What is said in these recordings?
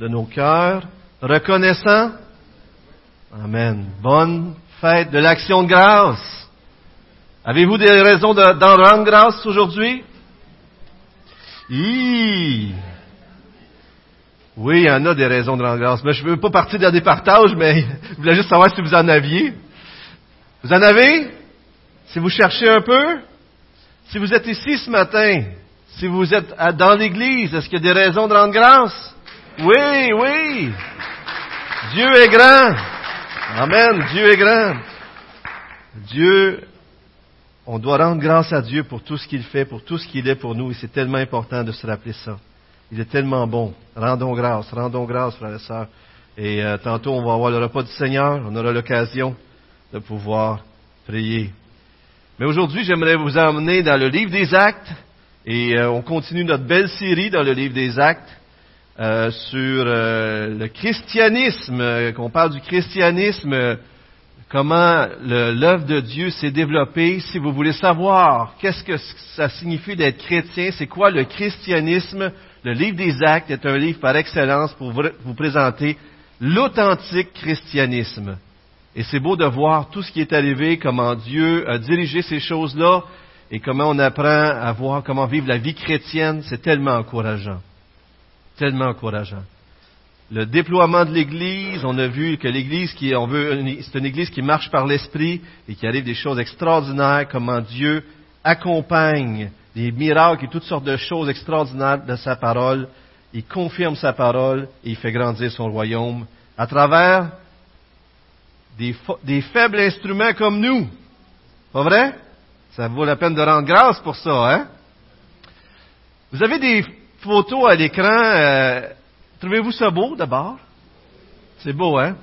de nos cœurs, reconnaissants. Amen. Bonne fête de l'action de grâce. Avez-vous des raisons d'en rendre grâce aujourd'hui? Oui, il y en a des raisons de rendre grâce. Mais je ne veux pas partir dans des partages, mais je voulais juste savoir si vous en aviez. Vous en avez? Si vous cherchez un peu? Si vous êtes ici ce matin, si vous êtes dans l'Église, est-ce qu'il y a des raisons de rendre grâce? Oui, oui. Dieu est grand. Amen. Dieu est grand. Dieu, on doit rendre grâce à Dieu pour tout ce qu'il fait, pour tout ce qu'il est pour nous, et c'est tellement important de se rappeler ça. Il est tellement bon. Rendons grâce, rendons grâce, frères et sœurs. Et euh, tantôt, on va avoir le repas du Seigneur. On aura l'occasion de pouvoir prier. Mais aujourd'hui, j'aimerais vous emmener dans le livre des Actes. Et euh, on continue notre belle série dans le livre des Actes euh, sur le christianisme, qu'on parle du christianisme, comment l'œuvre de Dieu s'est développée. Si vous voulez savoir qu'est-ce que ça signifie d'être chrétien, c'est quoi le christianisme, le livre des actes est un livre par excellence pour vous présenter l'authentique christianisme. Et c'est beau de voir tout ce qui est arrivé, comment Dieu a dirigé ces choses-là et comment on apprend à voir comment vivre la vie chrétienne. C'est tellement encourageant. Tellement encourageant. Le déploiement de l'Église, on a vu que l'Église, on veut, c'est une Église qui marche par l'Esprit et qui arrive des choses extraordinaires, comment Dieu accompagne des miracles et toutes sortes de choses extraordinaires de sa parole. Il confirme sa parole et il fait grandir son royaume à travers des, des faibles instruments comme nous. Pas vrai? Ça vaut la peine de rendre grâce pour ça, hein? Vous avez des photos à l'écran. Euh, trouvez-vous ça beau d'abord? C'est beau, hein?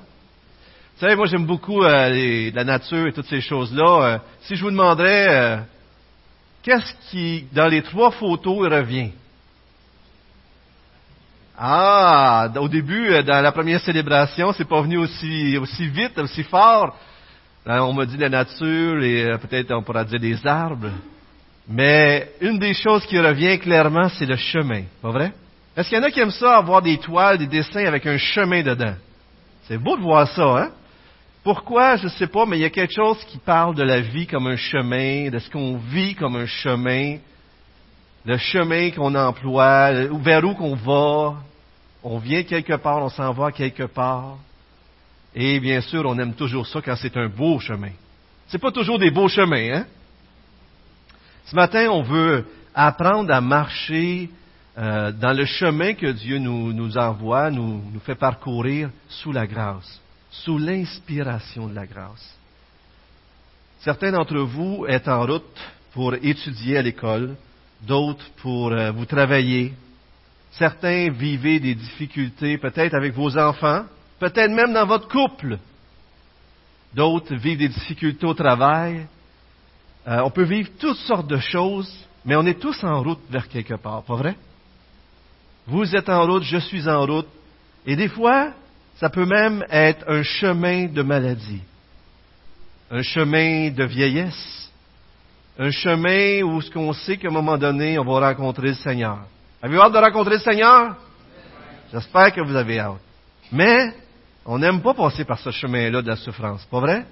Vous savez, moi j'aime beaucoup euh, la nature et toutes ces choses-là. Euh, si je vous demanderais qu'est-ce qui, dans les trois photos, revient? Ah, au début, dans la première célébration, c'est pas venu aussi, aussi vite, aussi fort. on m'a dit la nature et peut-être on pourra dire des arbres. Mais une des choses qui revient clairement, c'est le chemin. Pas vrai? Est-ce qu'il y en a qui aiment ça, avoir des toiles, des dessins avec un chemin dedans? C'est beau de voir ça, hein? Pourquoi, je ne sais pas, mais il y a quelque chose qui parle de la vie comme un chemin, de ce qu'on vit comme un chemin, le chemin qu'on emploie, vers où qu'on va. On vient quelque part, on s'en va quelque part. Et bien sûr, on aime toujours ça quand c'est un beau chemin. C'est pas toujours des beaux chemins, hein? Ce matin, on veut apprendre à marcher euh, dans le chemin que Dieu nous, nous envoie, nous, nous fait parcourir sous la grâce sous l'inspiration de la grâce. Certains d'entre vous êtes en route pour étudier à l'école, d'autres pour euh, vous travailler. Certains vivez des difficultés peut-être avec vos enfants, peut-être même dans votre couple. D'autres vivent des difficultés au travail. Euh, on peut vivre toutes sortes de choses, mais on est tous en route vers quelque part, pas vrai? Vous êtes en route, je suis en route. Et des fois, ça peut même être un chemin de maladie, un chemin de vieillesse, un chemin où ce qu'on sait qu'à un moment donné, on va rencontrer le Seigneur. Avez-vous hâte de rencontrer le Seigneur? J'espère que vous avez hâte. Mais, on n'aime pas passer par ce chemin-là de la souffrance, pas vrai?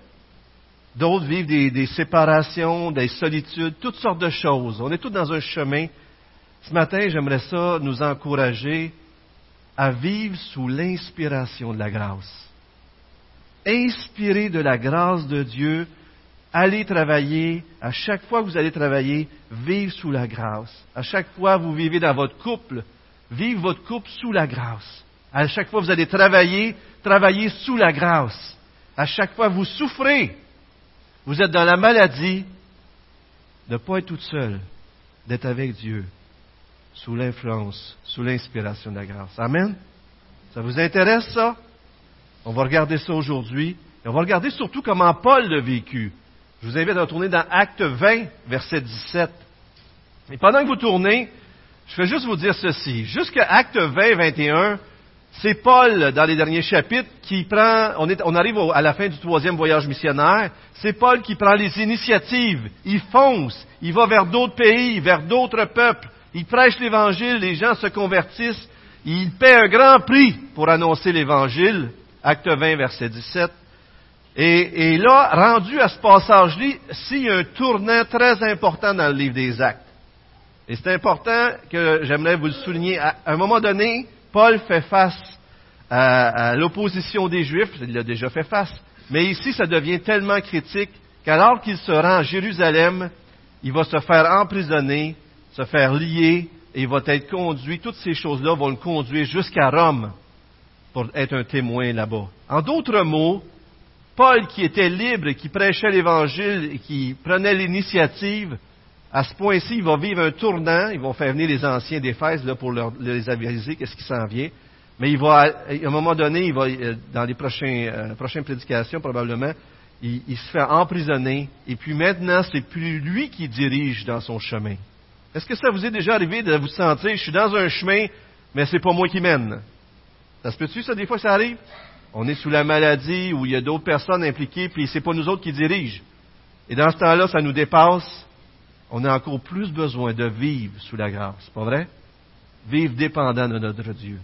D'autres vivent des, séparations, des solitudes, toutes sortes de choses. On est tous dans un chemin. Ce matin, j'aimerais ça nous encourager à vivre sous l'inspiration de la grâce. Inspiré de la grâce de Dieu, allez travailler, à chaque fois que vous allez travailler, vivre sous la grâce. À chaque fois que vous vivez dans votre couple, vivre votre couple sous la grâce. À chaque fois que vous allez travailler, travailler sous la grâce. À chaque fois que vous souffrez, vous êtes dans la maladie, de ne pas être tout seul, d'être avec Dieu, sous l'influence, sous l'inspiration de la grâce. Amen. Ça vous intéresse ça? On va regarder ça aujourd'hui. Et on va regarder surtout comment Paul l'a vécu. Je vous invite à retourner dans Acte 20, verset 17. Et pendant que vous tournez, je vais juste vous dire ceci. Jusqu'à Acte 20, 21, c'est Paul, dans les derniers chapitres, qui prend, on, on arrive à la fin du troisième voyage missionnaire, c'est Paul qui prend les initiatives. Il fonce, il va vers d'autres pays, vers d'autres peuples, il prêche l'Évangile, les gens se convertissent, il paie un grand prix pour annoncer l'Évangile, acte 20, verset 17. Et, et là, rendu à ce passage-là, il y a un tournant très important dans le livre des actes. Et c'est important que j'aimerais vous le souligner. À un moment donné, Paul fait face à, l'opposition des Juifs, il l'a déjà fait face, mais ici ça devient tellement critique qu'alors qu'il se rend à Jérusalem, il va se faire emprisonner, se faire lier, et il va être conduit, toutes ces choses-là vont le conduire jusqu'à Rome pour être un témoin là-bas. En d'autres mots, Paul qui était libre qui prêchait l'Évangile et qui prenait l'initiative, à ce point-ci, il va vivre un tournant, ils vont faire venir les anciens d'Éphèse là, pour leur, les aviser qu'est-ce qui s'en vient. Mais il va, à un moment donné, il va, euh, dans les prochains, euh, prochaines prédications probablement, il, il, se fait emprisonner. Et puis maintenant, c'est plus lui qui dirige dans son chemin. Est-ce que ça vous est déjà arrivé de vous sentir, je suis dans un chemin, mais c'est pas moi qui mène? Ça se peut-tu, ça, des fois, ça arrive? On est sous la maladie où il y a d'autres personnes impliquées, puis c'est pas nous autres qui dirigent. Et dans ce temps-là, ça nous dépasse. On a encore plus besoin de vivre sous la grâce, pas vrai? Vivre dépendant de notre Dieu.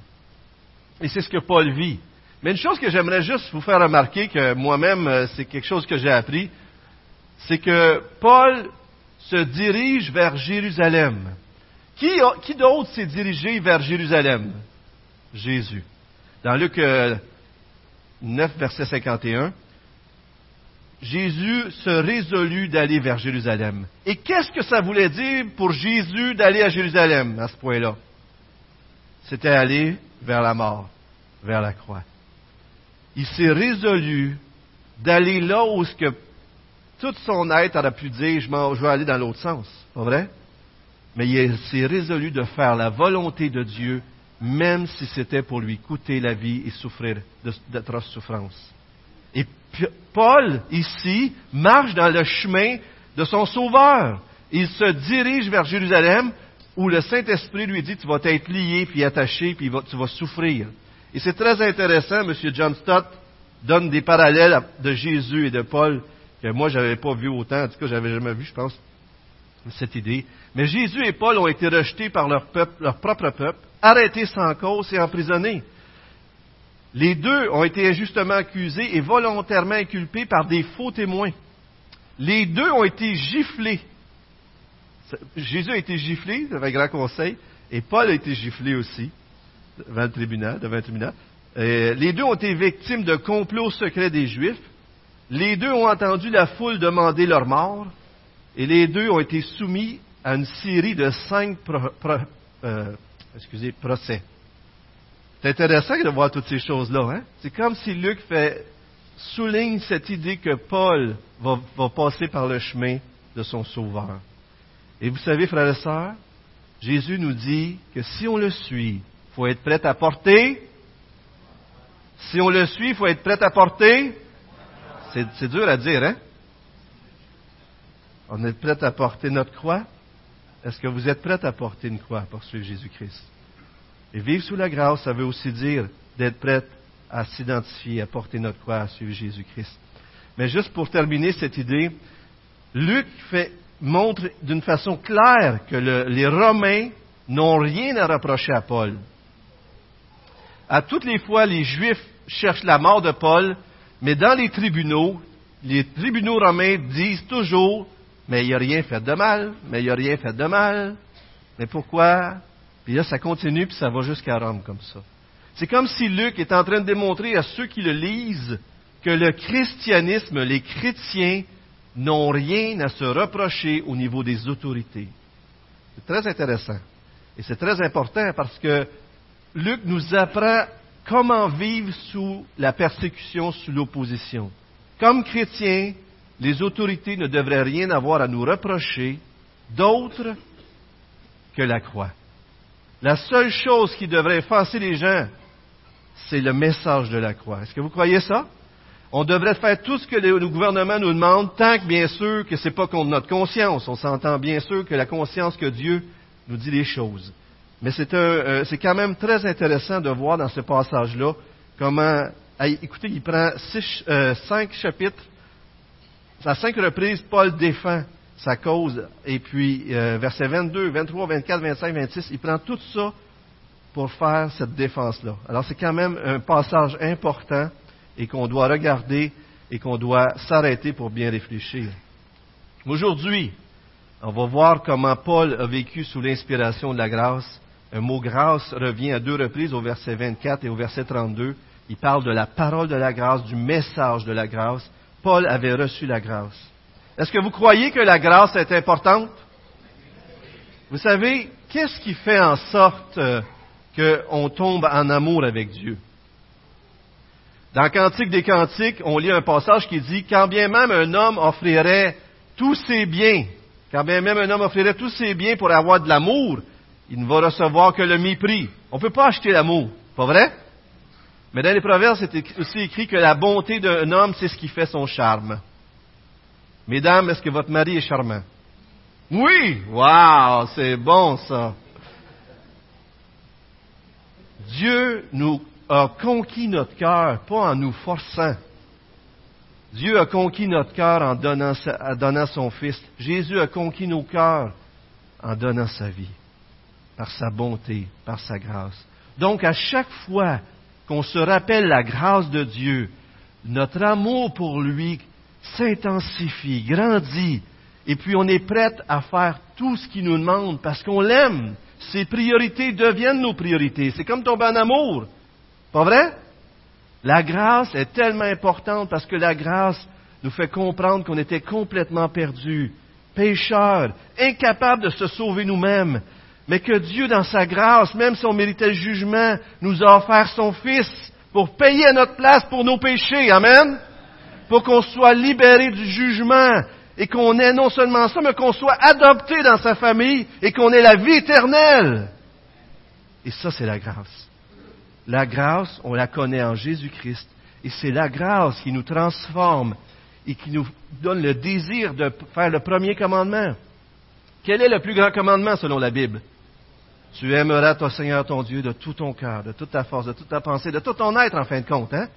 Et c'est ce que Paul vit. Mais une chose que j'aimerais juste vous faire remarquer, que moi-même, euh, c'est quelque chose que j'ai appris, c'est que Paul se dirige vers Jérusalem. Qui, qui d'autre s'est dirigé vers Jérusalem? Jésus. Dans Luc 9, euh, verset 51, Jésus se résolut d'aller vers Jérusalem. Et qu'est-ce que ça voulait dire pour Jésus d'aller à Jérusalem à ce point-là? C'était aller vers la mort, vers la croix. Il s'est résolu d'aller là où ce toute son être aurait pu dire, je, je vais aller dans l'autre sens. Pas vrai? Mais il s'est résolu de faire la volonté de Dieu, même si c'était pour lui coûter la vie et souffrir d'atroces souffrances. Paul, ici, marche dans le chemin de son Sauveur. Il se dirige vers Jérusalem où le Saint-Esprit lui dit, tu vas être lié, puis attaché, puis tu vas souffrir. Et c'est très intéressant, M. John Stott donne des parallèles de Jésus et de Paul que moi, je n'avais pas vu autant, en tout cas, j'avais jamais vu, je pense, cette idée. Mais Jésus et Paul ont été rejetés par leur, peuple, leur propre peuple, arrêtés sans cause et emprisonnés. Les deux ont été injustement accusés et volontairement inculpés par des faux témoins. Les deux ont été giflés Jésus a été giflé devant grand conseil et Paul a été giflé aussi devant le tribunal. Devant le tribunal. les deux ont été victimes de complots secrets des Juifs. Les deux ont entendu la foule demander leur mort. Et les deux ont été soumis à une série de cinq euh, procès. C'est intéressant de voir toutes ces choses-là. Hein? C'est comme si Luc fait, souligne cette idée que Paul va passer par le chemin de son Sauveur. Et vous savez, frères et sœurs, Jésus nous dit que si on le suit, il faut être prêt à porter. Si on le suit, il faut être prêt à porter. C'est dur à dire, hein? On est prêt à porter notre croix? Est-ce que vous êtes prêt à porter une croix pour suivre Jésus-Christ? Et vivre sous la grâce, ça veut aussi dire d'être prêt à s'identifier, à porter notre croix, à suivre Jésus-Christ. Mais juste pour terminer cette idée, Luc montre d'une façon claire que les Romains n'ont rien à reprocher à Paul. À toutes les fois, les Juifs cherchent la mort de Paul, mais dans les tribunaux, les tribunaux romains disent toujours, mais il n'y a rien fait de mal, mais il n'y a rien fait de mal. Mais pourquoi? Puis là, ça continue, puis ça va jusqu'à Rome comme ça. C'est comme si Luc est en train de démontrer à ceux qui le lisent que le christianisme, les chrétiens, n'ont rien à se reprocher au niveau des autorités. C'est très intéressant. Et c'est très important parce que Luc nous apprend comment vivre sous la persécution, sous l'opposition. Comme chrétiens, les autorités ne devraient rien avoir à nous reprocher d'autre que la croix. La seule chose qui devrait effacer les gens, c'est le message de la croix. Est-ce que vous croyez ça? On devrait faire tout ce que le gouvernement nous demande, tant que bien sûr que ce n'est pas contre notre conscience. On s'entend bien sûr que la conscience que Dieu nous dit les choses. Mais c'est, euh, quand même très intéressant de voir dans ce passage-là comment, écoutez, il prend euh, cinq chapitres, à cinq reprises, Paul défend sa cause, et puis euh, versets 22, 23, 24, 25, 26, il prend tout ça pour faire cette défense-là. Alors c'est quand même un passage important et qu'on doit regarder et qu'on doit s'arrêter pour bien réfléchir. Aujourd'hui, on va voir comment Paul a vécu sous l'inspiration de la grâce. Un mot grâce revient à deux reprises au verset 24 et au verset 32. Il parle de la parole de la grâce, du message de la grâce. Paul avait reçu la grâce. Est-ce que vous croyez que la grâce est importante? Vous savez, qu'est-ce qui fait en sorte euh, qu'on tombe en amour avec Dieu? Dans Cantique des Cantiques, on lit un passage qui dit, quand bien même un homme offrirait tous ses biens, quand bien même un homme offrirait tous ses biens pour avoir de l'amour, il ne va recevoir que le mépris. On ne peut pas acheter l'amour, pas vrai? Mais dans les Proverbes, c'est aussi écrit que la bonté d'un homme, c'est ce qui fait son charme. Mesdames, est-ce que votre mari est charmant? Oui! Wow! C'est bon, ça! Dieu nous a conquis notre cœur, pas en nous forçant. Dieu a conquis notre cœur en donnant, en donnant son Fils. Jésus a conquis nos cœurs en donnant sa vie, par sa bonté, par sa grâce. Donc, à chaque fois qu'on se rappelle la grâce de Dieu, notre amour pour lui s'intensifie, grandit, et puis on est prêt à faire tout ce qu'il nous demande parce qu'on l'aime. Ses priorités deviennent nos priorités. C'est comme tomber en amour. Pas vrai? La grâce est tellement importante parce que la grâce nous fait comprendre qu'on était complètement perdus, pécheurs, incapables de se sauver nous-mêmes, mais que Dieu, dans sa grâce, même si on méritait le jugement, nous a offert son Fils pour payer à notre place pour nos péchés. Amen? Pour qu'on soit libéré du jugement et qu'on ait non seulement ça, mais qu'on soit adopté dans sa famille et qu'on ait la vie éternelle. Et ça, c'est la grâce. La grâce, on la connaît en Jésus-Christ. Et c'est la grâce qui nous transforme et qui nous donne le désir de faire le premier commandement. Quel est le plus grand commandement selon la Bible? Tu aimeras ton Seigneur ton Dieu de tout ton cœur, de toute ta force, de toute ta pensée, de tout ton être en fin de compte. Hein?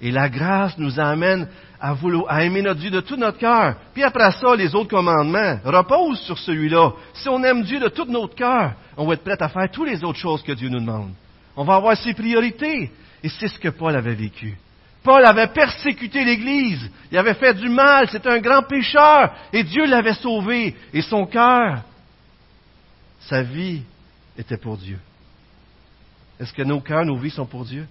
Et la grâce nous amène à, aimer notre Dieu de tout notre cœur. Puis après ça, les autres commandements reposent sur celui-là. Si on aime Dieu de tout notre cœur, on va être prêt à faire toutes les autres choses que Dieu nous demande. On va avoir ses priorités. Et c'est ce que Paul avait vécu. Paul avait persécuté l'Église. Il avait fait du mal. C'était un grand pécheur. Et Dieu l'avait sauvé. Et son cœur, sa vie était pour Dieu. Est-ce que nos cœurs, nos vies sont pour Dieu?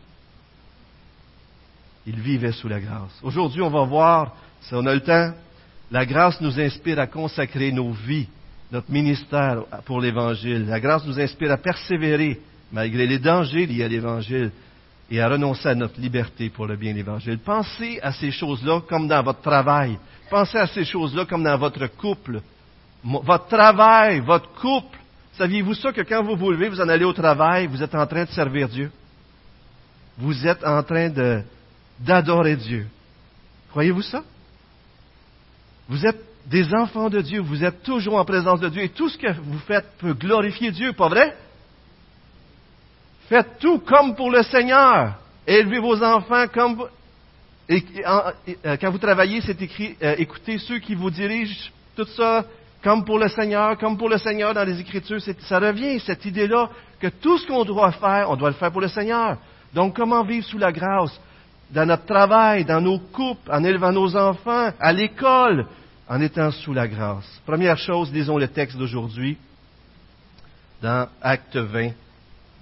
Il vivait sous la grâce. Aujourd'hui, on va voir, si on a le temps, la grâce nous inspire à consacrer nos vies, notre ministère pour l'Évangile. La grâce nous inspire à persévérer malgré les dangers liés à l'Évangile, et à renoncer à notre liberté pour le bien de l'Évangile. Pensez à ces choses-là comme dans votre travail. Pensez à ces choses-là comme dans votre couple. Votre travail, votre couple. Saviez-vous ça que quand vous vous levez, vous en allez au travail, vous êtes en train de servir Dieu? Vous êtes en train d'adorer Dieu. Croyez-vous ça? Vous êtes des enfants de Dieu, vous êtes toujours en présence de Dieu et tout ce que vous faites peut glorifier Dieu, pas vrai? Faites tout comme pour le Seigneur. Élevez vos enfants comme... Et, euh, quand vous travaillez, c'est écrit, euh, écoutez ceux qui vous dirigent, tout ça, comme pour le Seigneur, comme pour le Seigneur dans les Écritures. Ça revient, cette idée-là, que tout ce qu'on doit faire, on doit le faire pour le Seigneur. Donc, comment vivre sous la grâce? Dans notre travail, dans nos couples, en élevant nos enfants, à l'école, en étant sous la grâce. Première chose, lisons le texte d'aujourd'hui, dans Acte 20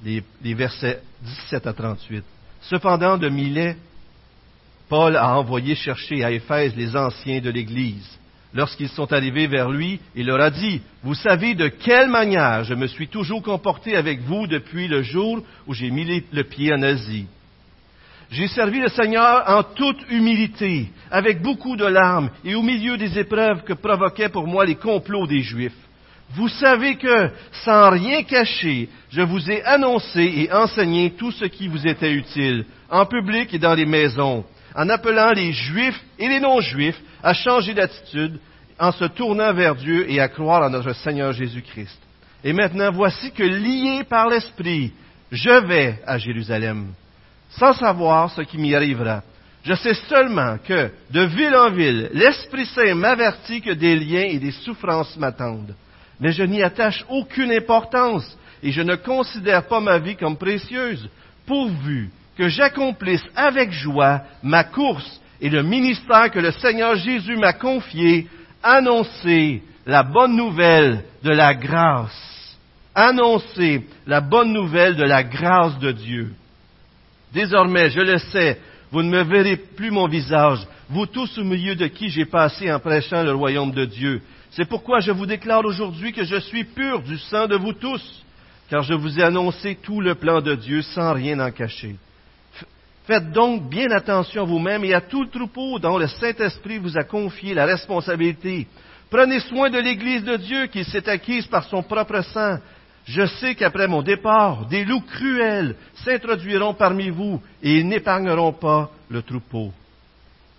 les, versets 17 à 38. Cependant, de Milet, Paul a envoyé chercher à Éphèse les anciens de l'Église. Lorsqu'ils sont arrivés vers lui, il leur a dit, Vous savez de quelle manière je me suis toujours comporté avec vous depuis le jour où j'ai mis le pied en Asie. J'ai servi le Seigneur en toute humilité, avec beaucoup de larmes, et au milieu des épreuves que provoquaient pour moi les complots des Juifs. Vous savez que, sans rien cacher, je vous ai annoncé et enseigné tout ce qui vous était utile, en public et dans les maisons, en appelant les Juifs et les non-Juifs à changer d'attitude, en se tournant vers Dieu et à croire en notre Seigneur Jésus-Christ. Et maintenant, voici que lié par l'Esprit, je vais à Jérusalem, sans savoir ce qui m'y arrivera. Je sais seulement que, de ville en ville, l'Esprit Saint m'avertit que des liens et des souffrances m'attendent mais je n'y attache aucune importance, et je ne considère pas ma vie comme précieuse, pourvu que j'accomplisse avec joie ma course et le ministère que le Seigneur Jésus m'a confié, annoncer la bonne nouvelle de la grâce. Annoncer la bonne nouvelle de la grâce de Dieu. Désormais, je le sais, vous ne me verrez plus mon visage, vous tous au milieu de qui j'ai passé en prêchant le royaume de Dieu. C'est pourquoi je vous déclare aujourd'hui que je suis pur du sang de vous tous, car je vous ai annoncé tout le plan de Dieu sans rien en cacher. Faites donc bien attention à vous-même et à tout le troupeau dont le Saint-Esprit vous a confié la responsabilité. Prenez soin de l'Église de Dieu qui s'est acquise par son propre sang. Je sais qu'après mon départ, des loups cruels s'introduiront parmi vous et ils n'épargneront pas le troupeau.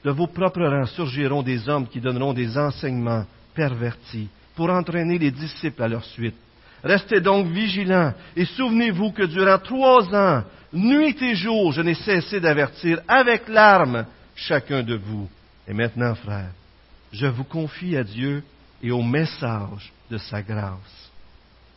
De vos propres rangs surgiront des hommes qui donneront des enseignements pervertis pour entraîner les disciples à leur suite. Restez donc vigilants et souvenez-vous que durant trois ans, nuit et jour, je n'ai cessé d'avertir avec larmes chacun de vous. Et maintenant, frères, je vous confie à Dieu et au message de sa grâce.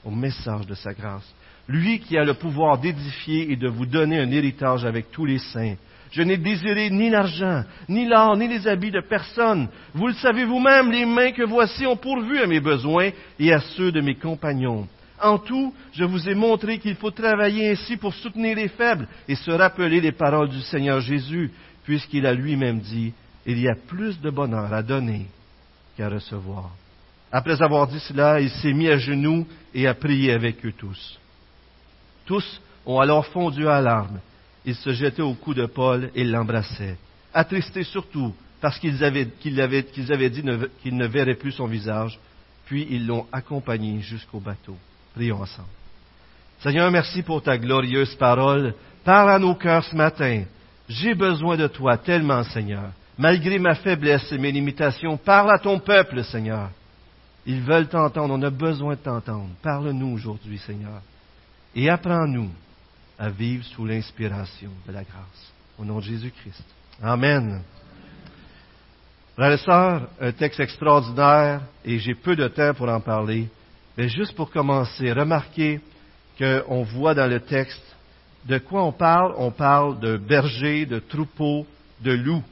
Au message de sa grâce. Lui qui a le pouvoir d'édifier et de vous donner un héritage avec tous les saints. Je n'ai désiré ni l'argent, ni l'or, ni les habits de personne. Vous le savez vous-même, les mains que voici ont pourvu à mes besoins et à ceux de mes compagnons. En tout, je vous ai montré qu'il faut travailler ainsi pour soutenir les faibles et se rappeler les paroles du Seigneur Jésus, puisqu'il a lui-même dit, il y a plus de bonheur à donner qu'à recevoir. Après avoir dit cela, il s'est mis à genoux et a prié avec eux tous. Tous ont alors fondu à larmes. Ils se jetaient au cou de Paul et l'embrassaient, attristés surtout parce qu'ils avaient, avaient, dit qu'ils ne verraient plus son visage, puis ils l'ont accompagné jusqu'au bateau. Prions ensemble. Seigneur, merci pour ta glorieuse parole. Parle à nos cœurs ce matin. J'ai besoin de toi tellement, Seigneur. Malgré ma faiblesse et mes limitations, parle à ton peuple, Seigneur. Ils veulent t'entendre, on a besoin de t'entendre. Parle-nous aujourd'hui, Seigneur. Et apprends-nous à vivre sous l'inspiration de la grâce. Au nom de Jésus-Christ. Amen. Frères et sœurs, un texte extraordinaire et j'ai peu de temps pour en parler. Mais juste pour commencer, remarquez qu'on voit dans le texte de quoi on parle. On parle de berger, de troupeau, de loup.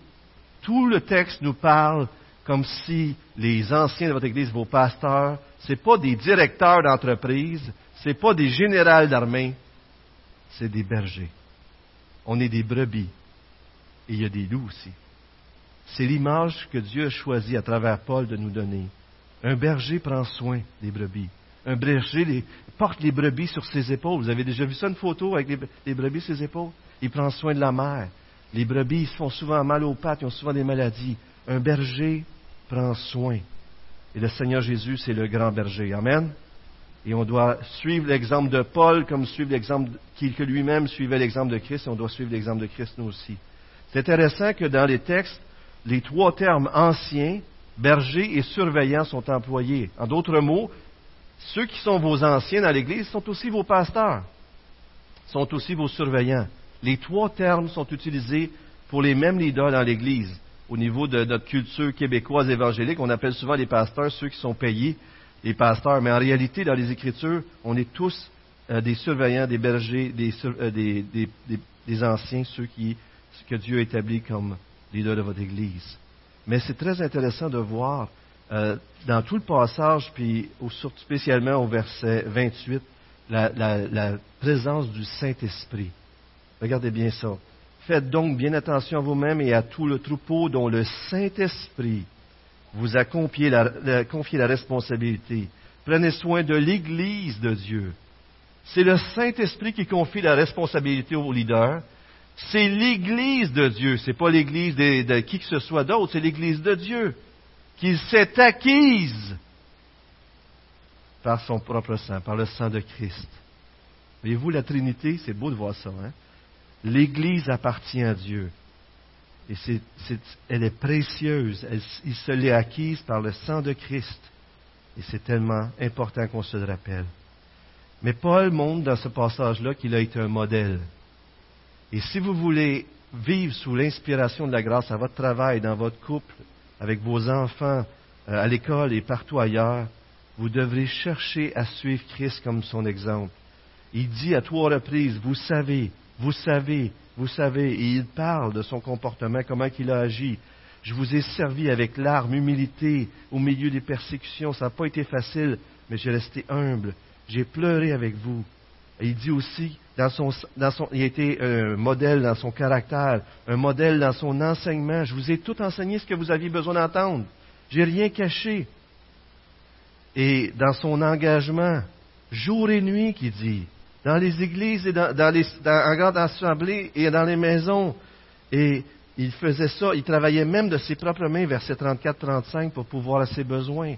Tout le texte nous parle comme si les anciens de votre Église, vos pasteurs, ce pas des directeurs d'entreprise, ce pas des généraux d'armée, c'est des bergers. On est des brebis. Et il y a des loups aussi. C'est l'image que Dieu a choisi à travers Paul de nous donner. Un berger prend soin des brebis. Un berger porte les brebis sur ses épaules. Vous avez déjà vu ça, une photo avec les, brebis sur ses épaules? Il prend soin de la mère. Les brebis se font souvent mal aux pattes, ils ont souvent des maladies. Un berger prend soin. Et le Seigneur Jésus, c'est le grand berger. Amen. Et on doit suivre l'exemple de Paul comme suivre l'exemple que lui-même suivait l'exemple de Christ, et on doit suivre l'exemple de Christ nous aussi. C'est intéressant que dans les textes, les trois termes anciens, berger et surveillant sont employés. En d'autres mots, ceux qui sont vos anciens dans l'Église sont aussi vos pasteurs, sont aussi vos surveillants. Les trois termes sont utilisés pour les mêmes leaders dans l'Église. Au niveau de notre culture québécoise évangélique, on appelle souvent les pasteurs ceux qui sont payés, les pasteurs. Mais en réalité, dans les Écritures, on est tous euh, des surveillants, des bergers, euh, des, des, anciens, ceux qui, que Dieu a établis comme leaders de votre Église. Mais c'est très intéressant de voir euh, dans tout le passage, puis spécialement au verset 28, la, la présence du Saint-Esprit. Regardez bien ça. Faites donc bien attention à vous-même et à tout le troupeau dont le Saint-Esprit vous a confié la, responsabilité. Prenez soin de l'Église de Dieu. C'est le Saint-Esprit qui confie la responsabilité aux leaders. C'est l'Église de Dieu. Ce n'est pas l'Église de, qui que ce soit d'autre, c'est l'Église de Dieu qu'il s'est acquise par son propre sang, par le sang de Christ. Voyez-vous, la Trinité, c'est beau de voir ça. Hein? L'Église appartient à Dieu. Et elle est précieuse. il se l'est acquise par le sang de Christ. Et c'est tellement important qu'on se le rappelle. Mais Paul montre dans ce passage-là qu'il a été un modèle. Et si vous voulez vivre sous l'inspiration de la grâce à votre travail, dans votre couple, avec vos enfants euh, à l'école et partout ailleurs, vous devrez chercher à suivre Christ comme son exemple. Il dit à trois reprises, vous savez, vous savez, vous savez, et il parle de son comportement, comment il a agi. Je vous ai servi avec larmes, humilité, au milieu des persécutions. Ça n'a pas été facile, mais j'ai resté humble. J'ai pleuré avec vous. Et il dit aussi, dans son, dans son, il a été un modèle dans son caractère, un modèle dans son enseignement. Je vous ai tout enseigné ce que vous aviez besoin d'entendre. J'ai rien caché. Et dans son engagement, jour et nuit, qui dit, dans les églises et dans, les, en grande assemblée et dans les maisons. Et il faisait ça, il travaillait même de ses propres mains, verset 34-35, pour pouvoir à ses besoins.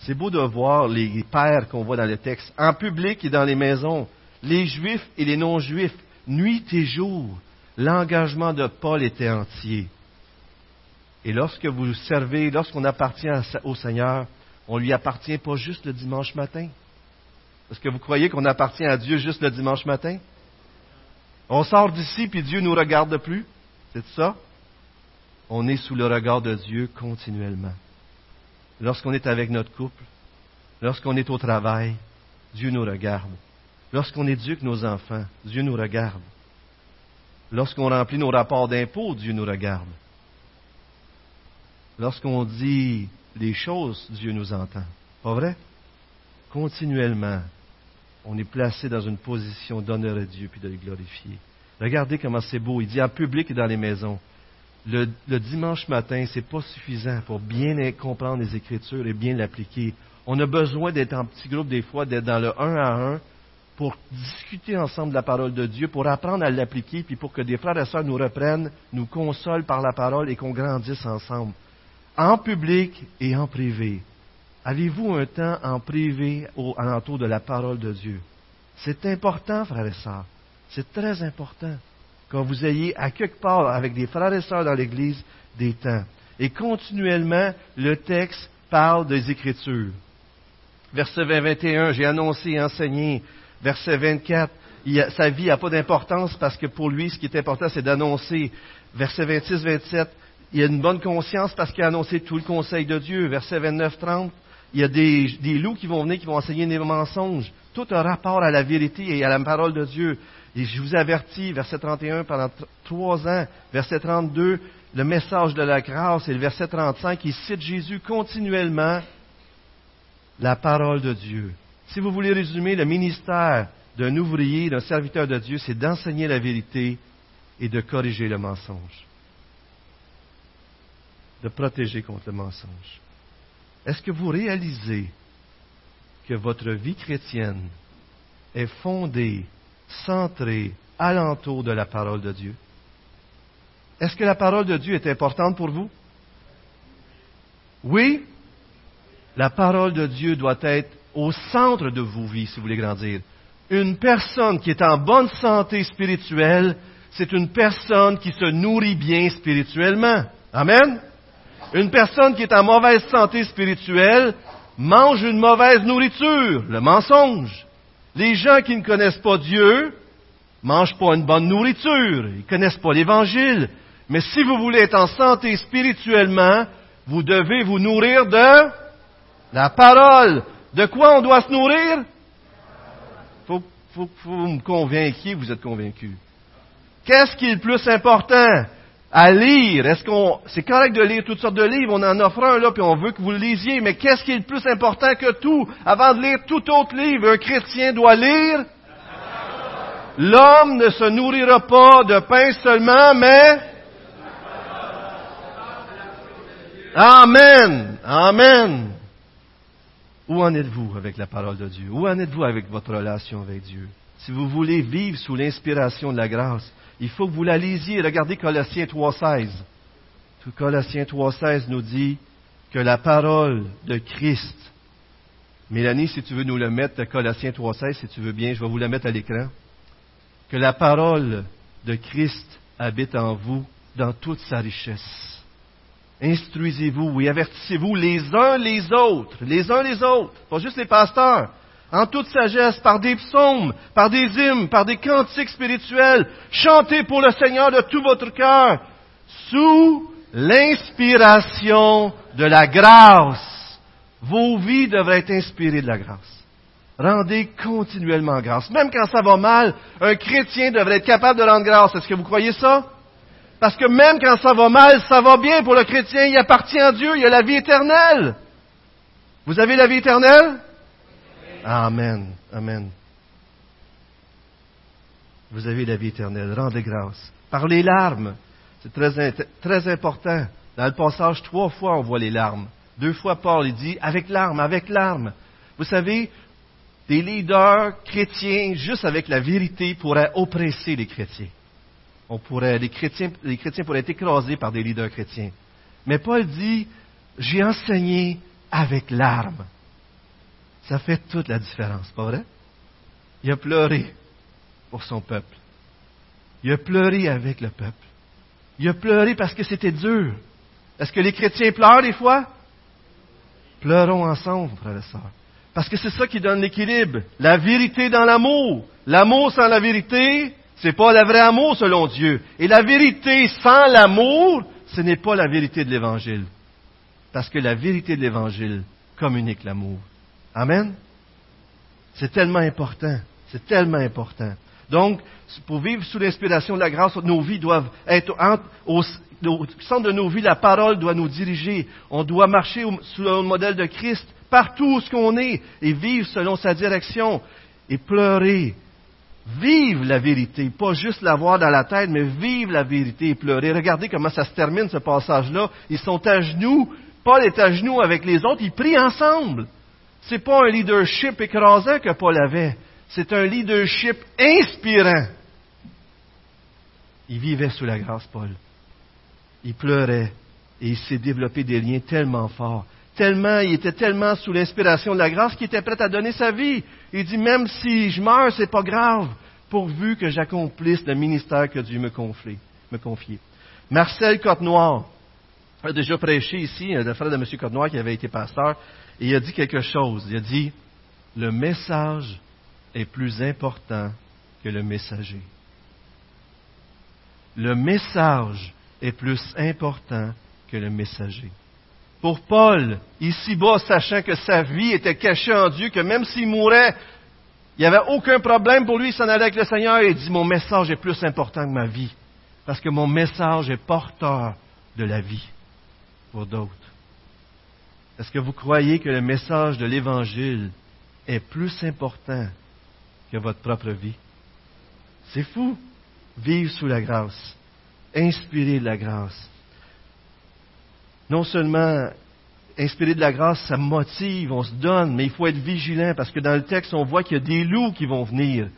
C'est beau de voir les pères qu'on voit dans les textes, en public et dans les maisons, les juifs et les non-juifs, nuit et jour. L'engagement de Paul était entier. Et lorsque vous servez, lorsqu'on appartient au Seigneur, on lui appartient pas juste le dimanche matin. Est-ce que vous croyez qu'on appartient à Dieu juste le dimanche matin? On sort d'ici puis Dieu nous regarde plus. C'est ça? On est sous le regard de Dieu continuellement. Lorsqu'on est avec notre couple, lorsqu'on est au travail, Dieu nous regarde. Lorsqu'on éduque nos enfants, Dieu nous regarde. Lorsqu'on remplit nos rapports d'impôts, Dieu nous regarde. Lorsqu'on dit les choses, Dieu nous entend. Pas vrai? Continuellement, on est placé dans une position d'honneur à Dieu puis de le glorifier. Regardez comment c'est beau. Il dit en public et dans les maisons. Le, dimanche matin, c'est pas suffisant pour bien comprendre les Écritures et bien l'appliquer. On a besoin d'être en petit groupe des fois, d'être dans le un à un pour discuter ensemble de la parole de Dieu, pour apprendre à l'appliquer, puis pour que des frères et sœurs nous reprennent, nous consolent par la parole et qu'on grandisse ensemble, en public et en privé. Avez-vous un temps en privé au alentour de la parole de Dieu? C'est important, frères et sœurs. C'est très important quand vous ayez à quelque part avec des frères et sœurs dans l'Église des temps. Et continuellement, le texte parle des Écritures. Verset 20-21, j'ai annoncé et enseigné. Verset 24, sa vie n'a pas d'importance parce que pour lui, ce qui est important, c'est d'annoncer. Verset 26-27, il a une bonne conscience parce qu'il a annoncé tout le conseil de Dieu. Verset 29-30, il y a des, loups qui vont venir, qui vont enseigner des mensonges. Tout un rapport à la vérité et à la parole de Dieu. Et je vous avertis, verset 31, pendant trois ans, verset 32, le message de la grâce, et le verset 35, il cite Jésus continuellement, la parole de Dieu. Si vous voulez résumer le ministère d'un ouvrier, d'un serviteur de Dieu, c'est d'enseigner la vérité et de corriger le mensonge. De protéger contre le mensonge. Est-ce que vous réalisez que votre vie chrétienne est fondée, centrée, alentour de la parole de Dieu? Est-ce que la parole de Dieu est importante pour vous? Oui? La parole de Dieu doit être au centre de vos vies si vous voulez grandir. Une personne qui est en bonne santé spirituelle, c'est une personne qui se nourrit bien spirituellement. Amen? Une personne qui est en mauvaise santé spirituelle mange une mauvaise nourriture, le mensonge. Les gens qui ne connaissent pas Dieu mangent pas une bonne nourriture, ils ne connaissent pas l'Évangile. Mais si vous voulez être en santé spirituellement, vous devez vous nourrir de la parole. De quoi on doit se nourrir? Faut, faut, faut vous me convaincre, vous êtes convaincu. Qu'est-ce qui est le plus important? À lire. Est-ce qu'on, c'est correct de lire toutes sortes de livres, on en offre un là, puis on veut que vous le lisiez, mais qu'est-ce qui est le plus important que tout? Avant de lire tout autre livre, un chrétien doit lire? L'homme ne se nourrira pas de pain seulement, mais Amen. Amen. Où en êtes-vous avec la parole de Dieu? Où en êtes-vous avec votre relation avec Dieu? Si vous voulez vivre sous l'inspiration de la grâce, il faut que vous la lisiez. Regardez Colossiens 3.16. Colossiens 3.16 nous dit que la parole de Christ, Mélanie, si tu veux nous le mettre, Colossiens 3.16, si tu veux bien, je vais vous la mettre à l'écran, que la parole de Christ habite en vous dans toute sa richesse. Instruisez-vous et avertissez-vous les uns les autres, les uns les autres, pas juste les pasteurs, en toute sagesse, par des psaumes, par des hymnes, par des cantiques spirituels. Chantez pour le Seigneur de tout votre cœur, sous l'inspiration de la grâce. Vos vies devraient être inspirées de la grâce. Rendez continuellement grâce. Même quand ça va mal, un chrétien devrait être capable de rendre grâce. Est-ce que vous croyez ça? Parce que même quand ça va mal, ça va bien pour le chrétien. Il appartient à Dieu. Il y a la vie éternelle. Vous avez la vie éternelle? Amen. Amen. Vous avez la vie éternelle. Rendez grâce. Par les larmes. C'est très, important. Dans le passage, trois fois, on voit les larmes. Deux fois, Paul dit avec larmes, avec larmes. Vous savez, des leaders chrétiens, juste avec la vérité, pourraient oppresser les chrétiens. On pourrait, les chrétiens, les chrétiens pourraient être écrasés par des leaders chrétiens. Mais Paul dit, j'ai enseigné avec larmes. Ça fait toute la différence, pas vrai? Il a pleuré pour son peuple. Il a pleuré avec le peuple. Il a pleuré parce que c'était dur. Est-ce que les chrétiens pleurent des fois? Pleurons ensemble, frères et sœurs. Parce que c'est ça qui donne l'équilibre. La vérité dans l'amour. L'amour sans la vérité, c'est pas le vrai amour selon Dieu. Et la vérité sans l'amour, ce n'est pas la vérité de l'Évangile. Parce que la vérité de l'Évangile communique l'amour. Amen? C'est tellement important. C'est tellement important. Donc, pour vivre sous l'inspiration de la grâce, nos vies doivent être au, centre de nos vies, la parole doit nous diriger. On doit marcher sous le modèle de Christ partout où ce qu'on est et vivre selon sa direction et pleurer. Vive la vérité, pas juste la voir dans la tête, mais vive la vérité et pleurer. Regardez comment ça se termine ce passage-là. Ils sont à genoux. Paul est à genoux avec les autres. Ils prient ensemble. C'est pas un leadership écrasant que Paul avait. C'est un leadership inspirant. Il vivait sous la grâce, Paul. Il pleurait et il s'est développé des liens tellement forts. Tellement, il était tellement sous l'inspiration de la grâce qu'il était prêt à donner sa vie. Il dit, même si je meurs, c'est pas grave, pourvu que j'accomplisse le ministère que Dieu me confie. Marcel Côte-Noir a déjà prêché ici, le frère de M. Côte-Noir qui avait été pasteur, et il a dit quelque chose. Il a dit, le message est plus important que le messager. Le message est plus important que le messager. Pour Paul, ici-bas, sachant que sa vie était cachée en Dieu, que même s'il mourait, il n'y avait aucun problème pour lui, il s'en allait avec le Seigneur et il dit, mon message est plus important que ma vie, parce que mon message est porteur de la vie pour d'autres. Est-ce que vous croyez que le message de l'Évangile est plus important que votre propre vie. C'est fou. Vivre sous la grâce. Inspirer de la grâce. Non seulement inspirer de la grâce, ça motive, on se donne, mais il faut être vigilant parce que dans le texte, on voit qu'il y a des loups qui vont venir.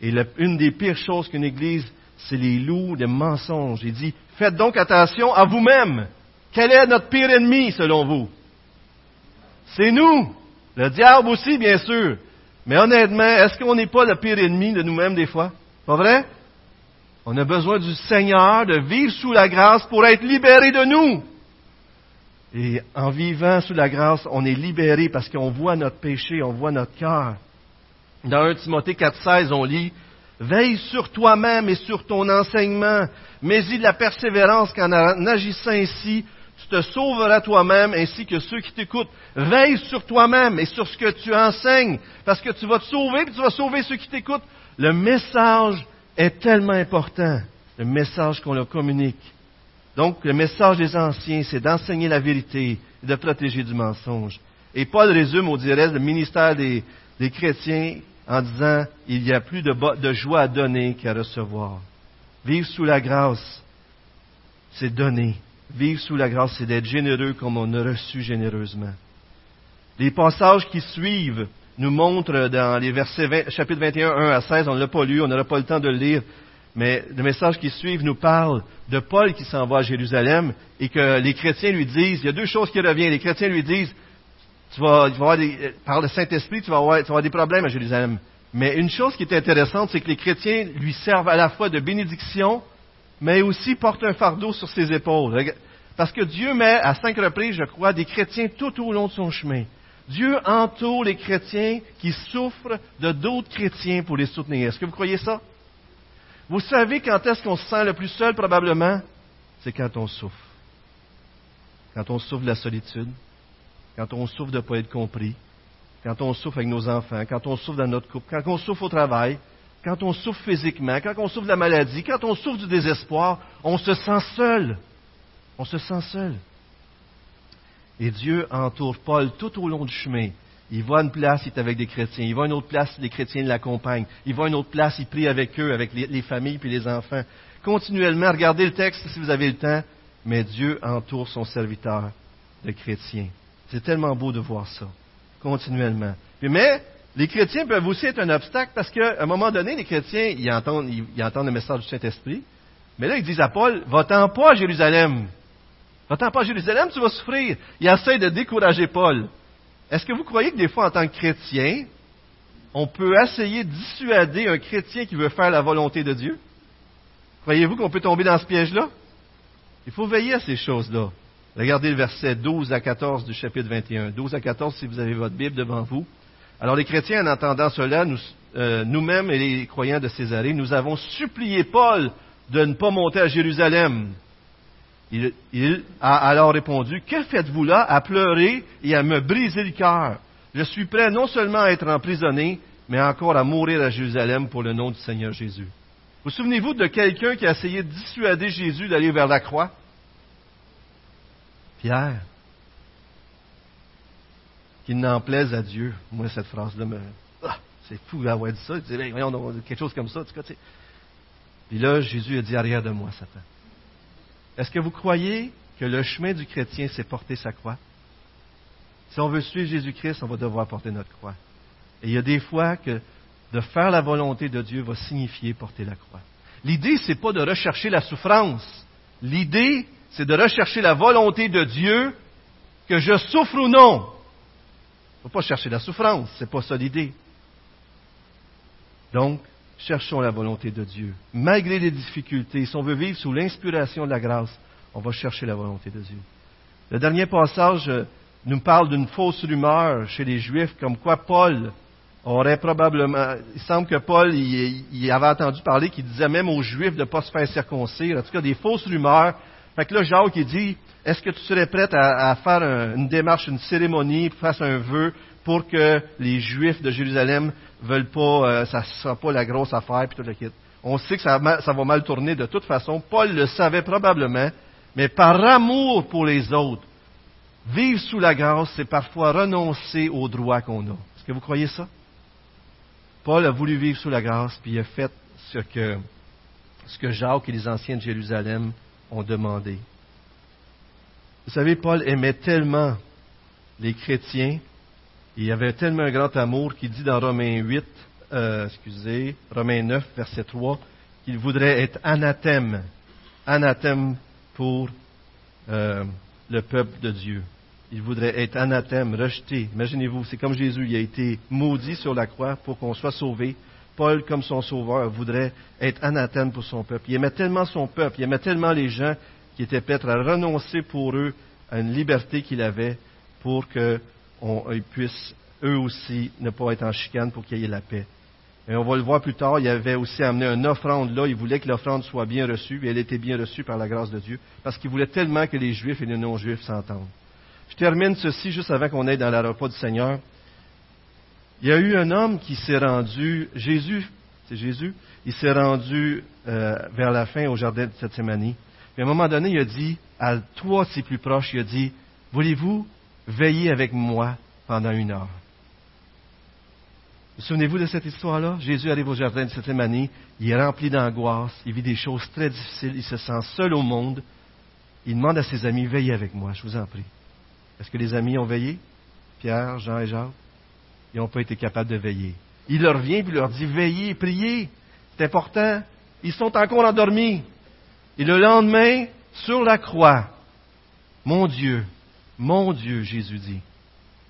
Et une des pires choses qu'une Église, c'est les loups des mensonges. Il dit, faites donc attention à vous-même. Quel est notre pire ennemi, selon vous? C'est nous. Le diable aussi, bien sûr. Mais honnêtement, est-ce qu'on n'est pas le pire ennemi de nous-mêmes des fois? Pas vrai? On a besoin du Seigneur, de vivre sous la grâce pour être libéré de nous. Et en vivant sous la grâce, on est libéré parce qu'on voit notre péché, on voit notre cœur. Dans 1 Timothée 4,16, on lit Veille sur toi-même et sur ton enseignement, mais y de la persévérance qu'en agissant ainsi, te sauveras toi-même ainsi que ceux qui t'écoutent. Veille sur toi-même et sur ce que tu enseignes, parce que tu vas te sauver et tu vas sauver ceux qui t'écoutent. Le message est tellement important, le message qu'on leur communique. Donc, le message des anciens, c'est d'enseigner la vérité et de protéger du mensonge. Et Paul résume, on dirait, le ministère des, chrétiens en disant, il y a plus de, de joie à donner qu'à recevoir. Vivre sous la grâce, c'est donner. Vivre sous la grâce, c'est d'être généreux comme on a reçu généreusement. Les passages qui suivent nous montrent dans les versets 20, chapitre 21, 1 à 16, on ne l'a pas lu, on n'aura pas le temps de le lire, mais le message qui suivent nous parle de Paul qui s'en va à Jérusalem et que les chrétiens lui disent, il y a deux choses qui reviennent. Les chrétiens lui disent, tu vas, avoir des, par le Saint-Esprit, tu vas avoir des problèmes à Jérusalem. Mais une chose qui est intéressante, c'est que les chrétiens lui servent à la fois de bénédiction mais aussi porte un fardeau sur ses épaules. Parce que Dieu met à cinq reprises, je crois, des chrétiens tout au long de son chemin. Dieu entoure les chrétiens qui souffrent de d'autres chrétiens pour les soutenir. Est-ce que vous croyez ça? Vous savez quand est-ce qu'on se sent le plus seul probablement? C'est quand on souffre. Quand on souffre de la solitude, quand on souffre de ne pas être compris, quand on souffre avec nos enfants, quand on souffre dans notre couple, quand on souffre au travail, quand on souffre physiquement, quand on souffre de la maladie, quand on souffre du désespoir, on se sent seul. On se sent seul. Et Dieu entoure Paul tout au long du chemin. Il va à une place, il est avec des chrétiens. Il va à une autre place, les chrétiens l'accompagnent. Il va à une autre place, il prie avec eux, avec les, familles et les enfants. Continuellement, regardez le texte si vous avez le temps. Mais Dieu entoure son serviteur de chrétiens. C'est tellement beau de voir ça. Continuellement. Mais les chrétiens peuvent aussi être un obstacle parce qu'à un moment donné, les chrétiens, ils entendent, le message du Saint-Esprit. Mais là, ils disent à Paul, va-t'en pas à Jérusalem. Va-t'en pas à Jérusalem, tu vas souffrir. Ils essayent de décourager Paul. Est-ce que vous croyez que des fois, en tant que chrétien, on peut essayer de dissuader un chrétien qui veut faire la volonté de Dieu? Croyez-vous qu'on peut tomber dans ce piège-là? Il faut veiller à ces choses-là. Regardez le verset 12 à 14 du chapitre 21. 12 à 14 si vous avez votre Bible devant vous. Alors les chrétiens, en entendant cela, euh, nous-mêmes et les croyants de Césarée, nous avons supplié Paul de ne pas monter à Jérusalem. Il, a alors répondu, Que faites-vous là à pleurer et à me briser le cœur? Je suis prêt non seulement à être emprisonné, mais encore à mourir à Jérusalem pour le nom du Seigneur Jésus. Vous souvenez-vous de quelqu'un qui a essayé de dissuader Jésus d'aller vers la croix? Pierre qu'il n'en plaise à Dieu. Moi, cette phrase-là, me... Ah, c'est fou d'avoir dit ça. Il dit, voyons, quelque chose comme ça. Tu. Puis là, Jésus a dit, arrière de moi, Satan. Est-ce que vous croyez que le chemin du chrétien, c'est porter sa croix? Si on veut suivre Jésus-Christ, on va devoir porter notre croix. Et il y a des fois que de faire la volonté de Dieu va signifier porter la croix. L'idée, c'est pas de rechercher la souffrance. L'idée, c'est de rechercher la volonté de Dieu, que je souffre ou non. Il ne faut pas chercher la souffrance, ce n'est pas ça l'idée. Donc, cherchons la volonté de Dieu. Malgré les difficultés, si on veut vivre sous l'inspiration de la grâce, on va chercher la volonté de Dieu. Le dernier passage euh, nous parle d'une fausse rumeur chez les Juifs, comme quoi Paul aurait probablement. Il semble que Paul avait entendu parler qu'il disait même aux Juifs de ne pas se faire circoncire. En tout cas, des fausses rumeurs. Fait que là, Jacques, il dit est-ce que tu serais prête à, faire une démarche, une cérémonie, fasse un vœu pour que les Juifs de Jérusalem veulent pas, euh, ça ne sera pas la grosse affaire, puis tout le kit. On sait que ça, ça, va mal tourner de toute façon. Paul le savait probablement, mais par amour pour les autres, vivre sous la grâce, c'est parfois renoncer aux droits qu'on a. Est-ce que vous croyez ça? Paul a voulu vivre sous la grâce, puis il a fait ce que, ce que Jacques et les anciens de Jérusalem ont demandé. Vous savez, Paul aimait tellement les chrétiens, il avait tellement un grand amour qu'il dit dans Romains 8, euh, excusez, Romains 9, verset 3, qu'il voudrait être anathème, anathème pour euh, le peuple de Dieu. Il voudrait être anathème, rejeté. Imaginez-vous, c'est comme Jésus, il a été maudit sur la croix pour qu'on soit sauvé. Paul, comme son sauveur, voudrait être anathème pour son peuple. Il aimait tellement son peuple, il aimait tellement les gens qui était prêt à renoncer pour eux à une liberté qu'il avait pour qu'ils puissent eux aussi ne pas être en chicane pour qu'il y ait la paix. Et on va le voir plus tard, il avait aussi amené une offrande là, il voulait que l'offrande soit bien reçue, et elle était bien reçue par la grâce de Dieu, parce qu'il voulait tellement que les Juifs et les non-Juifs s'entendent. Je termine ceci juste avant qu'on aille dans la repas du Seigneur. Il y a eu un homme qui s'est rendu, Jésus, c'est Jésus, il s'est rendu euh, vers la fin au jardin de Gethsemane à un moment donné, il a dit à toi, ses plus proches, il a dit, voulez-vous veiller avec moi pendant une heure? Vous souvenez-vous de cette histoire-là? Jésus arrive au jardin de année, il est rempli d'angoisse, il vit des choses très difficiles, il se sent seul au monde. Il demande à ses amis, veillez avec moi, je vous en prie. Est-ce que les amis ont veillé? Pierre, Jean et Jacques? Ils n'ont pas été capables de veiller. Il leur vient et leur dit, veillez, priez. C'est important. Ils sont encore endormis. Et le lendemain, sur la croix, mon Dieu, mon Dieu, Jésus dit,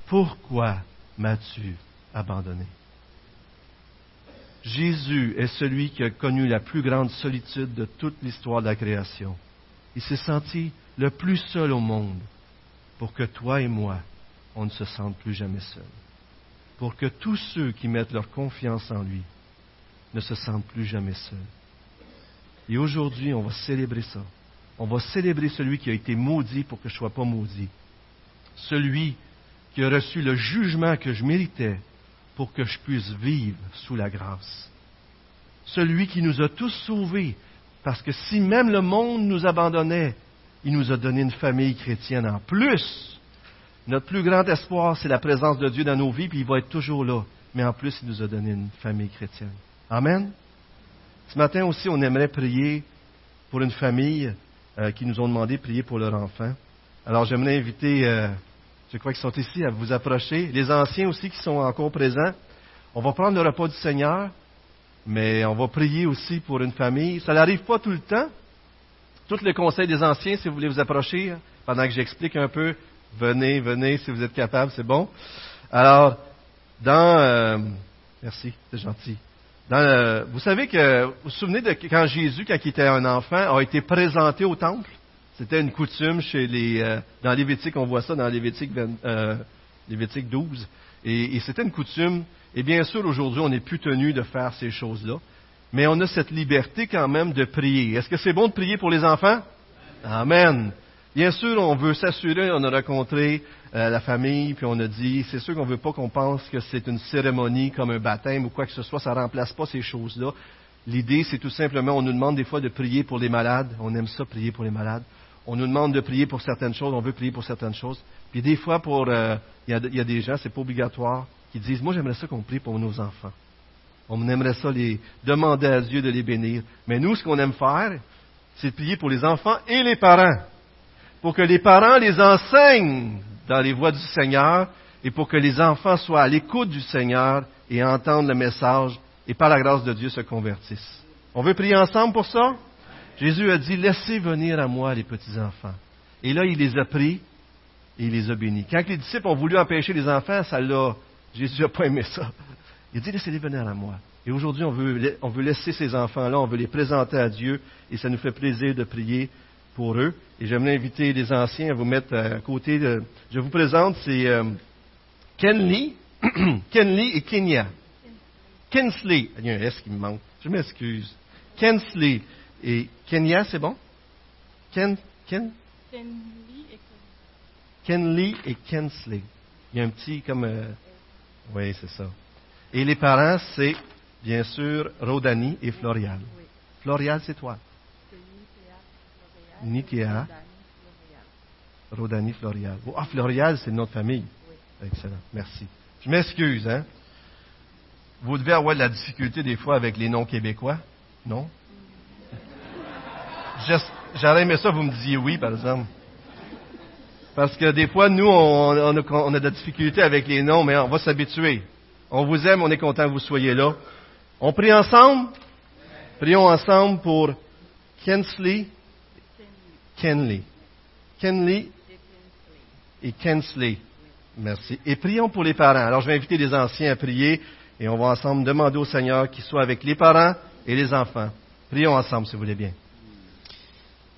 pourquoi m'as-tu abandonné? Jésus est celui qui a connu la plus grande solitude de toute l'histoire de la création. Il s'est senti le plus seul au monde pour que toi et moi, on ne se sente plus jamais seul. Pour que tous ceux qui mettent leur confiance en lui ne se sentent plus jamais seuls. Et aujourd'hui, on va célébrer ça. On va célébrer celui qui a été maudit pour que je ne sois pas maudit. Celui qui a reçu le jugement que je méritais pour que je puisse vivre sous la grâce. Celui qui nous a tous sauvés, parce que si même le monde nous abandonnait, il nous a donné une famille chrétienne en plus. Notre plus grand espoir, c'est la présence de Dieu dans nos vies, puis il va être toujours là. Mais en plus, il nous a donné une famille chrétienne. Amen. Ce matin aussi, on aimerait prier pour une famille euh, qui nous ont demandé de prier pour leur enfant. Alors, j'aimerais inviter, euh, je crois qu'ils sont ici, à vous approcher. Les anciens aussi qui sont encore présents. On va prendre le repas du Seigneur, mais on va prier aussi pour une famille. Ça n'arrive pas tout le temps. Tous les conseils des anciens, si vous voulez vous approcher, hein, pendant que j'explique un peu, venez, venez, si vous êtes capable, c'est bon. Alors, dans... Euh, merci, c'est gentil. Dans vous savez que, vous vous souvenez de quand Jésus, quand il était un enfant, a été présenté au temple? C'était une coutume chez les, euh, dans Lévitique, on voit ça dans Lévitique, euh, Lévitique 12. Et, et c'était une coutume. Et bien sûr, aujourd'hui, on n'est plus tenu de faire ces choses-là mais on a cette liberté quand même de prier. Est-ce que c'est bon de prier pour les enfants? Amen. Bien sûr, on veut s'assurer, on a rencontré euh, la famille, puis on a dit, c'est sûr qu'on ne veut pas qu'on pense que c'est une cérémonie comme un baptême ou quoi que ce soit, ça ne remplace pas ces choses-là. L'idée, c'est tout simplement, on nous demande des fois de prier pour les malades, on aime ça, prier pour les malades. On nous demande de prier pour certaines choses, on veut prier pour certaines choses. Puis des fois, pour, euh, il y, y, a des gens, c'est pas obligatoire, qui disent, moi j'aimerais ça qu'on prie pour nos enfants. On aimerait ça les demander à Dieu de les bénir. Mais nous, ce qu'on aime faire, c'est de prier pour les enfants et les parents. Pour que les parents les enseignent dans les voies du Seigneur et pour que les enfants soient à l'écoute du Seigneur et entendent le message et par la grâce de Dieu se convertissent. On veut prier ensemble pour ça? Jésus a dit, laissez venir à moi les petits-enfants. Et là, il les a pris et il les a bénis. Quand les disciples ont voulu empêcher les enfants, ça l'a, Jésus n'a pas aimé ça. Il dit, laissez-les venir à moi. Et aujourd'hui, on veut, on veut laisser ces enfants-là, on veut les présenter à Dieu, et ça nous fait plaisir de prier pour eux. Et j'aimerais inviter les anciens à vous mettre à côté de... Je vous présente, c'est euh, Kenley, Kenley et Kenya. Kensley. Il y a un S qui me manque. Je m'excuse. Kensley et Kenya, c'est bon? Ken, Ken? Kenley et Kensley. Il y a un petit comme... Euh, oui, c'est ça. Et les parents, c'est bien sûr Rodani et Florial. Florial, c'est toi. Nikia. Rodani, Florial. ah, Florial, c'est notre famille. Excellent. Merci. Je m'excuse, hein. Vous devez avoir de la difficulté des fois avec les noms québécois, non? J'aurais aimé ça, vous me disiez oui, par exemple. Parce que des fois, nous, on, on a de la difficulté avec les noms, mais on va s'habituer. On vous aime, on est content que vous soyez là. On prie ensemble? Prions ensemble pour Kensley, Kenley. Kenley et Kensley. Merci. Et prions pour les parents. Alors, je vais inviter les anciens à prier et on va ensemble demander au Seigneur qu'il soit avec les parents et les enfants. Prions ensemble, si vous voulez bien.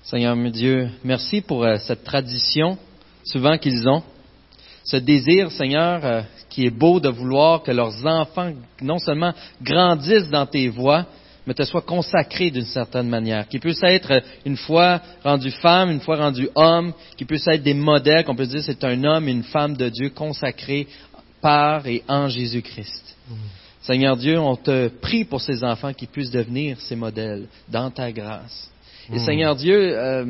Seigneur mon Dieu, merci pour euh, cette tradition, souvent qu'ils ont. Ce désir, Seigneur, euh, qui est beau de vouloir que leurs enfants non seulement grandissent dans tes voies, mais te soient consacrés d'une certaine manière, qu'ils puissent être une fois rendus femmes, une fois rendus hommes, qu'ils puissent être des modèles, qu'on peut dire c'est un homme et une femme de Dieu consacrés par et en Jésus-Christ. Mm. Seigneur Dieu, on te prie pour ces enfants qui puissent devenir ces modèles dans ta grâce. Et mm. Seigneur Dieu, euh,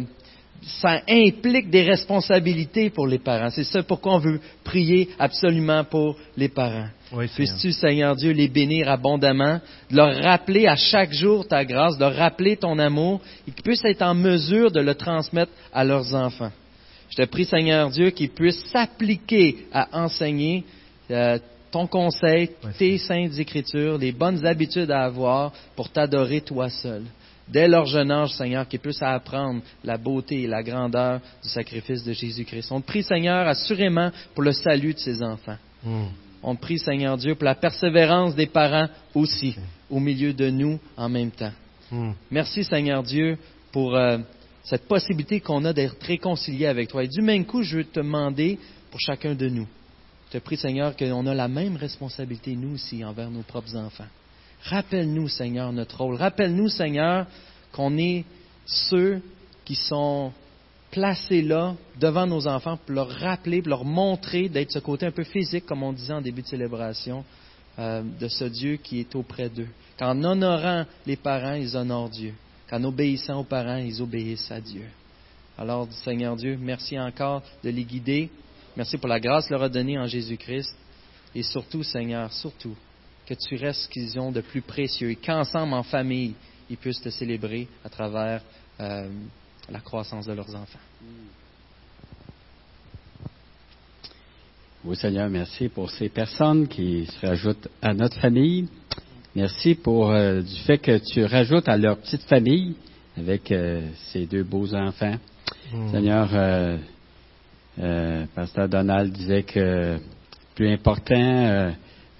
ça implique des responsabilités pour les parents. C'est ça pourquoi on veut prier absolument pour les parents. Oui, Puisses-tu, Seigneur Dieu, les bénir abondamment, de leur rappeler à chaque jour ta grâce, de leur rappeler ton amour, et qu'ils puissent être en mesure de le transmettre à leurs enfants. Je te prie, Seigneur Dieu, qu'ils puissent s'appliquer à enseigner euh, ton conseil, tes saintes écritures, les bonnes habitudes à avoir pour t'adorer toi seul dès leur jeune âge, Seigneur, qu'ils puissent apprendre la beauté et la grandeur du sacrifice de Jésus-Christ. On te prie, Seigneur, assurément pour le salut de ces enfants. Hmm. On te prie, Seigneur Dieu, pour la persévérance des parents aussi, au milieu de nous en même temps. Hmm. Merci, Seigneur Dieu, pour euh, cette possibilité qu'on a d'être réconciliés avec toi. Et du même coup, je veux te demander pour chacun de nous. Je te prie, Seigneur, qu'on a la même responsabilité, nous aussi, envers nos propres enfants. Rappelle-nous, Seigneur, notre rôle. Rappelle-nous, Seigneur, qu'on est ceux qui sont placer là, devant nos enfants, pour leur rappeler, pour leur montrer d'être ce côté un peu physique, comme on disait en début de célébration, euh, de ce Dieu qui est auprès d'eux. Qu'en honorant les parents, ils honorent Dieu. Qu'en obéissant aux parents, ils obéissent à Dieu. Alors, Seigneur Dieu, merci encore de les guider. Merci pour la grâce leur a donnée en Jésus-Christ. Et surtout, Seigneur, surtout, que tu restes ce qu'ils ont de plus précieux et qu'ensemble, en famille, ils puissent te célébrer à travers euh, la croissance de leurs enfants. Oui, Seigneur, merci pour ces personnes qui se rajoutent à notre famille. Merci pour euh, du fait que tu rajoutes à leur petite famille avec euh, ces deux beaux enfants. Mm. Seigneur, euh, euh, Pasteur Donald disait que plus important euh,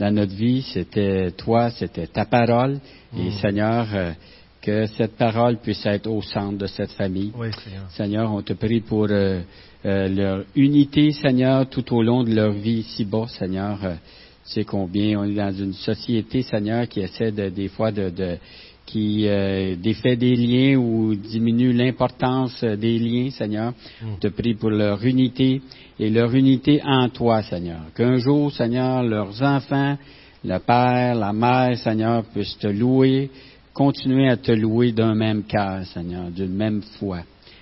dans notre vie, c'était toi, c'était ta parole. Et Mm. Seigneur, euh, que cette parole puisse être au centre de cette famille. Oui, Seigneur. Seigneur, on te prie pour euh, euh, leur unité, Seigneur, tout au long de leur vie ici-bas, Seigneur. Tu sais combien on est dans une société, Seigneur, qui essaie de, des fois de, de- qui euh, défait des liens ou diminue l'importance euh, des liens, Seigneur. Mm. On te prie pour leur unité et leur unité en toi, Seigneur. Qu'un jour, Seigneur, leurs enfants, le père, la mère, Seigneur, puissent te louer, continuer à te louer d'un même cœur, Seigneur, d'une même foi.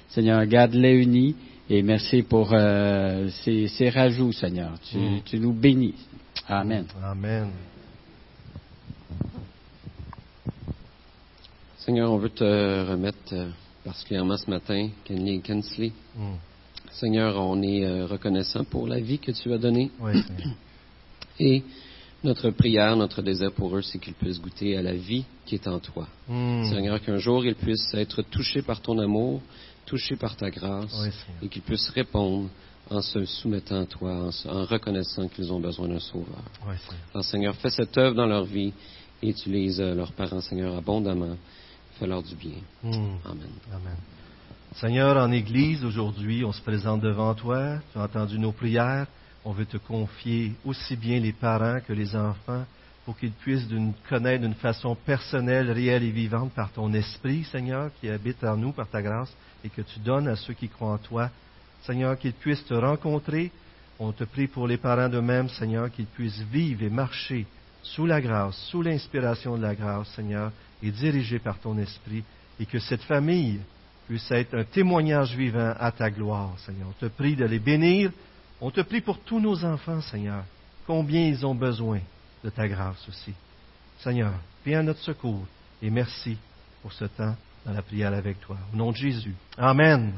Seigneur, garde-les unis et merci pour euh, ces, ces rajouts, Seigneur. Tu, Mm. tu nous bénis. Amen. Amen. Seigneur, on veut te remettre euh, particulièrement ce matin, Kenley et Kensley. Mm. Seigneur, on est euh, reconnaissant pour la vie que tu as donnée. Oui. Et notre prière, notre désir pour eux, c'est qu'ils puissent goûter à la vie qui est en toi. Mm. Seigneur, qu'un jour ils puissent être touchés par ton amour, touchés par ta grâce, Oui, et qu'ils puissent répondre en se soumettant à toi, en, se- en reconnaissant qu'ils ont besoin d'un sauveur. Oui, Seigneur. Alors, Seigneur, fais cette œuvre dans leur vie et utilise euh, leurs parents, Seigneur, abondamment. Fais-leur du bien. Mm. Amen. Amen. Seigneur, en Église, aujourd'hui, on se présente devant toi. Tu as entendu nos prières. On veut te confier aussi bien les parents que les enfants pour qu'ils puissent d'une- connaître d'une façon personnelle, réelle et vivante par ton esprit, Seigneur, qui habite en nous par ta grâce et que tu donnes à ceux qui croient en toi. Seigneur, qu'ils puissent te rencontrer. On te prie pour les parents d'eux-mêmes, Seigneur, qu'ils puissent vivre et marcher sous la grâce, sous l'inspiration de la grâce, Seigneur, et dirigés par ton esprit, et que cette famille puisse être un témoignage vivant à ta gloire, Seigneur. On te prie de les bénir. On te prie pour tous nos enfants, Seigneur, combien ils ont besoin de ta grâce aussi. Seigneur, viens à notre secours et merci pour ce temps dans la prière avec toi. Au nom de Jésus. Amen.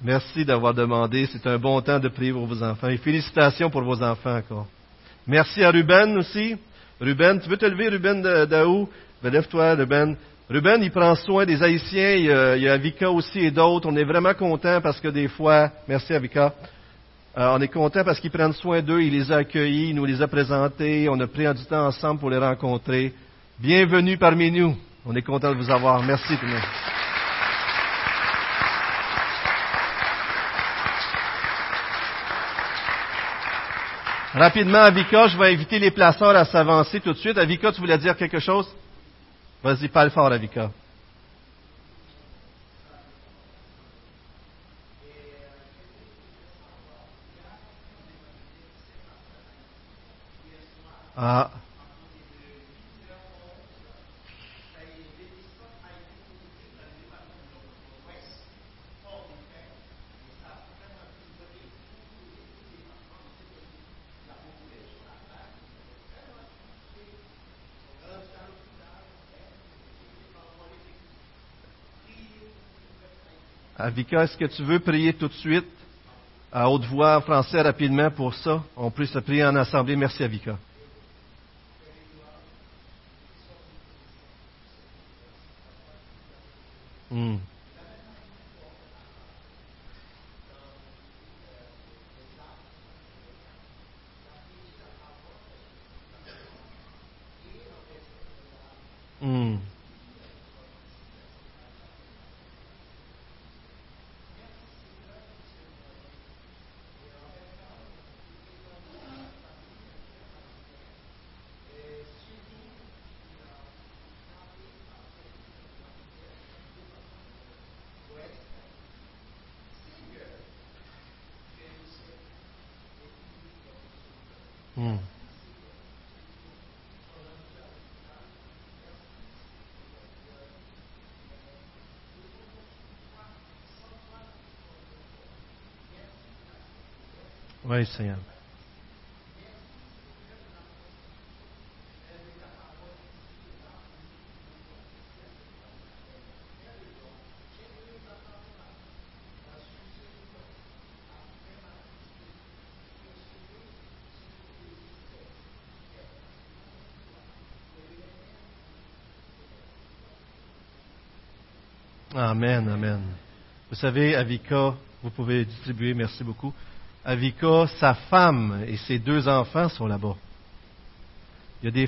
Merci d'avoir demandé. C'est un bon temps de prier pour vos enfants. Et félicitations pour vos enfants encore. Merci à Ruben aussi. Ruben, tu veux te lever, Ruben Daou? Ben, Lève-toi, Ruben. Ruben, il prend soin des Haïtiens. Il y a, il Avika aussi et d'autres. On est vraiment contents parce que des fois, merci Avika, Euh, on est contents parce qu'ils prennent soin d'eux. Il les a accueillis, il nous les a présentés. On a pris du temps ensemble pour les rencontrer. Bienvenue parmi nous. On est content de vous avoir. Merci tout le monde. Rapidement, Avika, je vais inviter les placeurs à s'avancer tout de suite. Avika, tu voulais dire quelque chose? Vas-y, parle fort, Avika. Ah. Avika, est-ce que tu veux prier tout de suite à haute voix en français rapidement pour ça? On peut se prier en assemblée. Merci, Avika. Hmm. Oui, Seigneur. Amen, amen. Vous savez, Avika, vous pouvez distribuer, merci beaucoup. Avika, sa femme et ses deux enfants sont là-bas. Il y a des